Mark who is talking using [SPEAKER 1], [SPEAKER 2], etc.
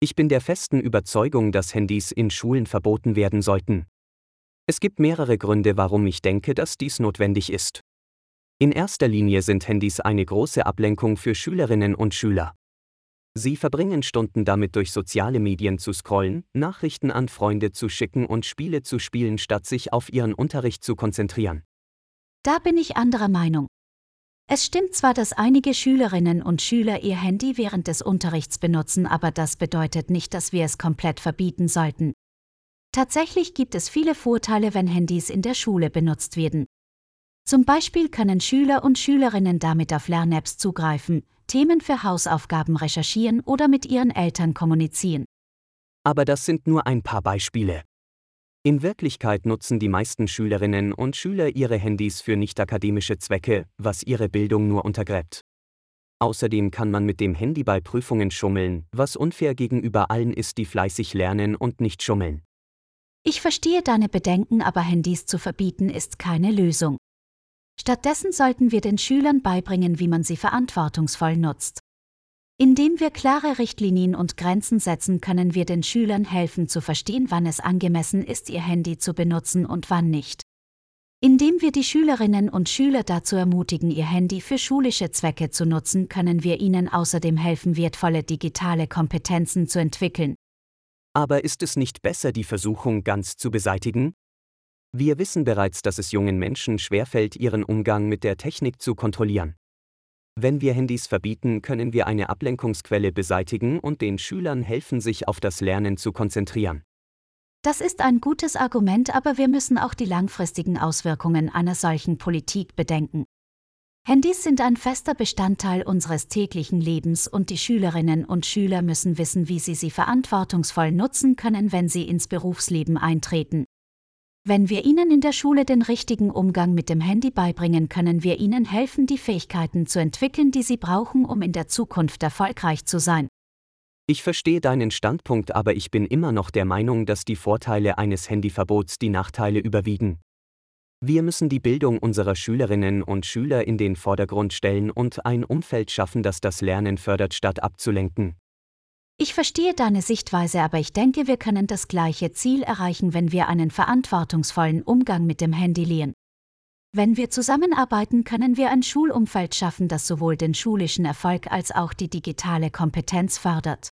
[SPEAKER 1] Ich bin der festen Überzeugung, dass Handys in Schulen verboten werden sollten. Es gibt mehrere Gründe, warum ich denke, dass dies notwendig ist. In erster Linie sind Handys eine große Ablenkung für Schülerinnen und Schüler. Sie verbringen Stunden damit, durch soziale Medien zu scrollen, Nachrichten an Freunde zu schicken und Spiele zu spielen, statt sich auf ihren Unterricht zu konzentrieren.
[SPEAKER 2] Da bin ich anderer Meinung. Es stimmt zwar, dass einige Schülerinnen und Schüler ihr Handy während des Unterrichts benutzen, aber das bedeutet nicht, dass wir es komplett verbieten sollten. Tatsächlich gibt es viele Vorteile, wenn Handys in der Schule benutzt werden. Zum Beispiel können Schüler und Schülerinnen damit auf Lern-Apps zugreifen, Themen für Hausaufgaben recherchieren oder mit ihren Eltern kommunizieren.
[SPEAKER 1] Aber das sind nur ein paar Beispiele. In Wirklichkeit nutzen die meisten Schülerinnen und Schüler ihre Handys für nicht-akademische Zwecke, was ihre Bildung nur untergräbt. Außerdem kann man mit dem Handy bei Prüfungen schummeln, was unfair gegenüber allen ist, die fleißig lernen und nicht schummeln.
[SPEAKER 2] Ich verstehe deine Bedenken, aber Handys zu verbieten ist keine Lösung. Stattdessen sollten wir den Schülern beibringen, wie man sie verantwortungsvoll nutzt. Indem wir klare Richtlinien und Grenzen setzen, können wir den Schülern helfen zu verstehen, wann es angemessen ist, ihr Handy zu benutzen und wann nicht. Indem wir die Schülerinnen und Schüler dazu ermutigen, ihr Handy für schulische Zwecke zu nutzen, können wir ihnen außerdem helfen, wertvolle digitale Kompetenzen zu entwickeln.
[SPEAKER 1] Aber ist es nicht besser, die Versuchung ganz zu beseitigen? Wir wissen bereits, dass es jungen Menschen schwerfällt, ihren Umgang mit der Technik zu kontrollieren. Wenn wir Handys verbieten, können wir eine Ablenkungsquelle beseitigen und den Schülern helfen, sich auf das Lernen zu konzentrieren.
[SPEAKER 2] Das ist ein gutes Argument, aber wir müssen auch die langfristigen Auswirkungen einer solchen Politik bedenken. Handys sind ein fester Bestandteil unseres täglichen Lebens und die Schülerinnen und Schüler müssen wissen, wie sie sie verantwortungsvoll nutzen können, wenn sie ins Berufsleben eintreten. Wenn wir ihnen in der Schule den richtigen Umgang mit dem Handy beibringen, können wir ihnen helfen, die Fähigkeiten zu entwickeln, die sie brauchen, um in der Zukunft erfolgreich zu sein.
[SPEAKER 1] Ich verstehe deinen Standpunkt, aber ich bin immer noch der Meinung, dass die Vorteile eines Handyverbots die Nachteile überwiegen. Wir müssen die Bildung unserer Schülerinnen und Schüler in den Vordergrund stellen und ein Umfeld schaffen, das das Lernen fördert, statt abzulenken.
[SPEAKER 2] Ich verstehe deine Sichtweise, aber ich denke, wir können das gleiche Ziel erreichen, wenn wir einen verantwortungsvollen Umgang mit dem Handy lehren. Wenn wir zusammenarbeiten, können wir ein Schulumfeld schaffen, das sowohl den schulischen Erfolg als auch die digitale Kompetenz fördert.